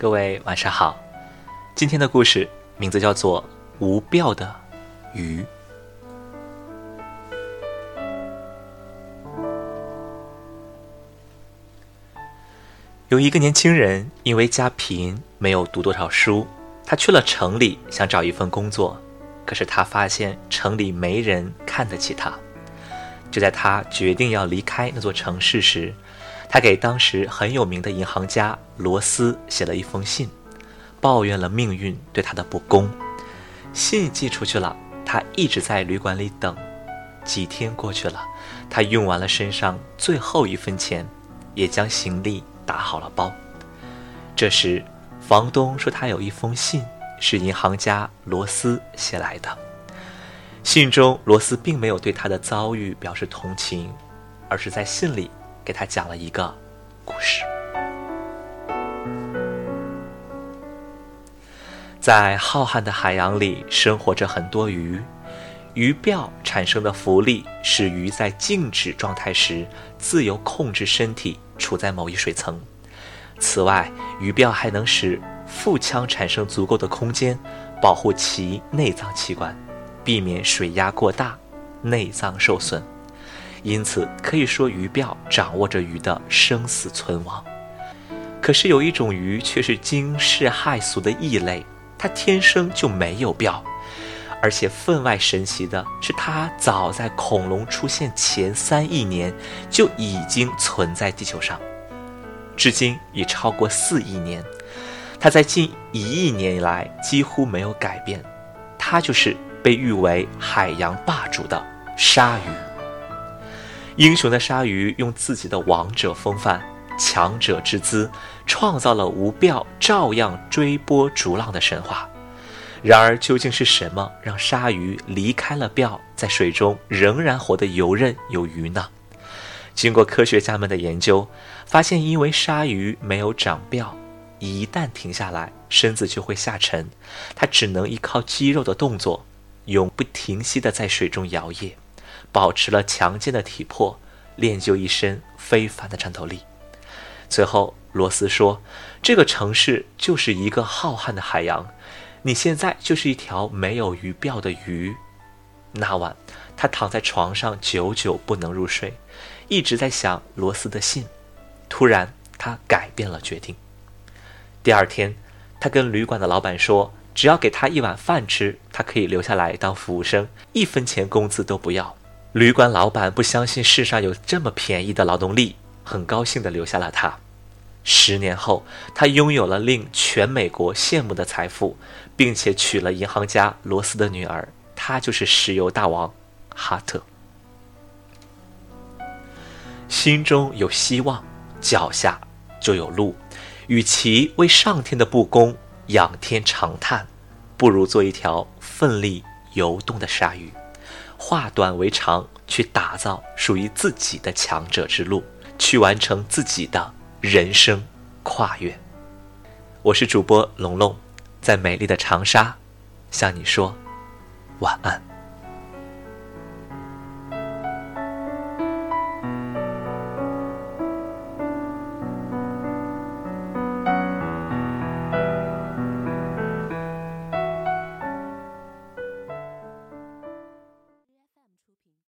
各位晚上好，今天的故事名字叫做《无标的鱼》。有一个年轻人，因为家贫，没有读多少书，他去了城里，想找一份工作。可是他发现城里没人看得起他。就在他决定要离开那座城市时，他给当时很有名的银行家罗斯写了一封信，抱怨了命运对他的不公。信寄出去了，他一直在旅馆里等。几天过去了，他用完了身上最后一分钱，也将行李。打好了包。这时，房东说他有一封信是银行家罗斯写来的。信中，罗斯并没有对他的遭遇表示同情，而是在信里给他讲了一个故事。在浩瀚的海洋里，生活着很多鱼。鱼鳔产生的浮力使鱼在静止状态时自由控制身体。处在某一水层。此外，鱼鳔还能使腹腔产生足够的空间，保护其内脏器官，避免水压过大，内脏受损。因此，可以说鱼鳔掌握着鱼的生死存亡。可是有一种鱼却是惊世骇俗的异类，它天生就没有鳔。而且分外神奇的是，它早在恐龙出现前三亿年就已经存在地球上，至今已超过四亿年。它在近一亿年以来几乎没有改变，它就是被誉为海洋霸主的鲨鱼。英雄的鲨鱼用自己的王者风范、强者之姿，创造了无鳔照样追波逐浪的神话。然而，究竟是什么让鲨鱼离开了鳔，在水中仍然活得游刃有余呢？经过科学家们的研究，发现因为鲨鱼没有长鳔，一旦停下来，身子就会下沉，它只能依靠肌肉的动作，永不停息地在水中摇曳，保持了强健的体魄，练就一身非凡的战斗力。最后，罗斯说：“这个城市就是一个浩瀚的海洋。”你现在就是一条没有鱼鳔的鱼。那晚，他躺在床上，久久不能入睡，一直在想罗斯的信。突然，他改变了决定。第二天，他跟旅馆的老板说：“只要给他一碗饭吃，他可以留下来当服务生，一分钱工资都不要。”旅馆老板不相信世上有这么便宜的劳动力，很高兴地留下了他。十年后，他拥有了令全美国羡慕的财富，并且娶了银行家罗斯的女儿。他就是石油大王哈特。心中有希望，脚下就有路。与其为上天的不公仰天长叹，不如做一条奋力游动的鲨鱼，化短为长，去打造属于自己的强者之路，去完成自己的。人生跨越，我是主播龙龙，在美丽的长沙向你说晚安。